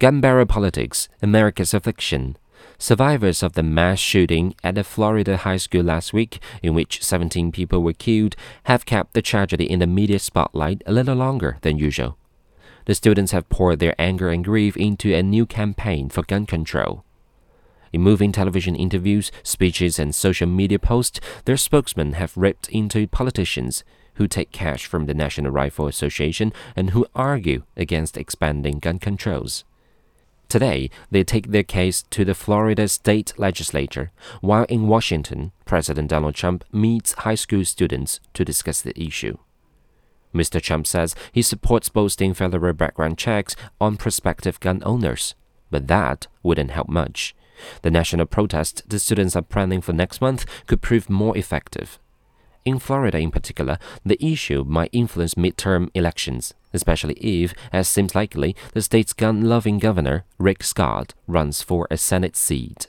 Gun Barrel Politics America's Affliction. Survivors of the mass shooting at a Florida high school last week, in which 17 people were killed, have kept the tragedy in the media spotlight a little longer than usual. The students have poured their anger and grief into a new campaign for gun control. In moving television interviews, speeches, and social media posts, their spokesmen have ripped into politicians who take cash from the National Rifle Association and who argue against expanding gun controls. Today, they take their case to the Florida state legislature, while in Washington, President Donald Trump meets high school students to discuss the issue. Mr. Trump says he supports boosting federal background checks on prospective gun owners, but that wouldn't help much. The national protest the students are planning for next month could prove more effective. In Florida, in particular, the issue might influence midterm elections, especially if, as seems likely, the state's gun loving governor, Rick Scott, runs for a Senate seat.